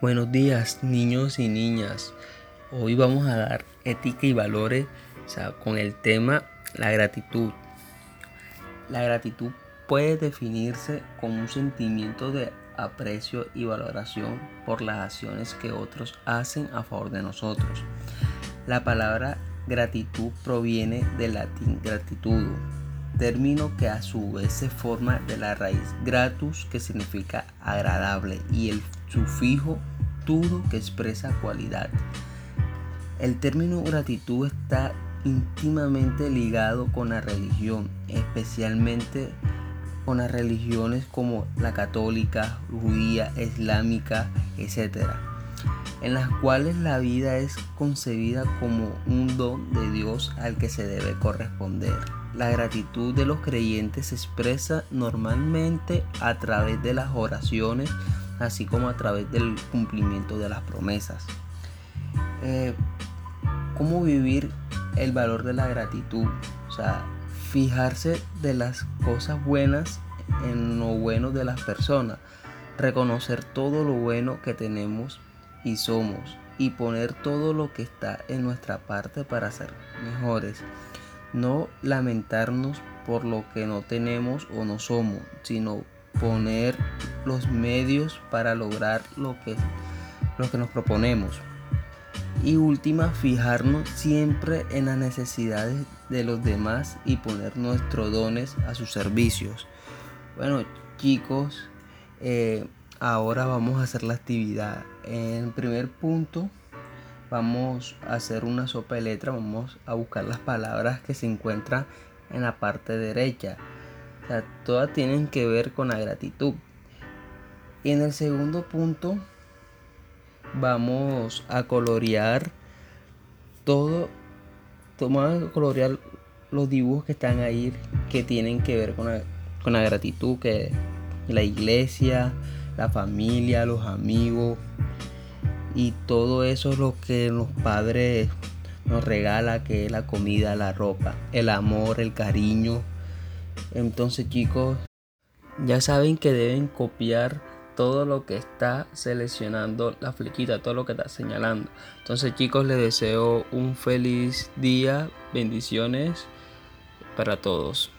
Buenos días niños y niñas. Hoy vamos a dar ética y valores con el tema la gratitud. La gratitud puede definirse como un sentimiento de aprecio y valoración por las acciones que otros hacen a favor de nosotros. La palabra gratitud proviene del latín gratitud término que a su vez se forma de la raíz gratus que significa agradable y el sufijo tudo que expresa cualidad. El término gratitud está íntimamente ligado con la religión, especialmente con las religiones como la católica, judía, islámica, etc., en las cuales la vida es concebida como un don de Dios al que se debe corresponder. La gratitud de los creyentes se expresa normalmente a través de las oraciones, así como a través del cumplimiento de las promesas. Eh, ¿Cómo vivir el valor de la gratitud? O sea, fijarse de las cosas buenas en lo bueno de las personas, reconocer todo lo bueno que tenemos y somos y poner todo lo que está en nuestra parte para ser mejores. No lamentarnos por lo que no tenemos o no somos, sino poner los medios para lograr lo que, lo que nos proponemos. Y última, fijarnos siempre en las necesidades de los demás y poner nuestros dones a sus servicios. Bueno chicos, eh, ahora vamos a hacer la actividad. En primer punto, vamos a hacer una sopa de letra, vamos a buscar las palabras que se encuentran en la parte derecha. O sea, todas tienen que ver con la gratitud. Y en el segundo punto vamos a colorear todo, vamos a colorear los dibujos que están ahí que tienen que ver con la, con la gratitud, que la iglesia, la familia, los amigos, y todo eso es lo que los padres nos regala, que es la comida, la ropa, el amor, el cariño. Entonces chicos, ya saben que deben copiar todo lo que está seleccionando la flechita, todo lo que está señalando. Entonces chicos, les deseo un feliz día, bendiciones para todos.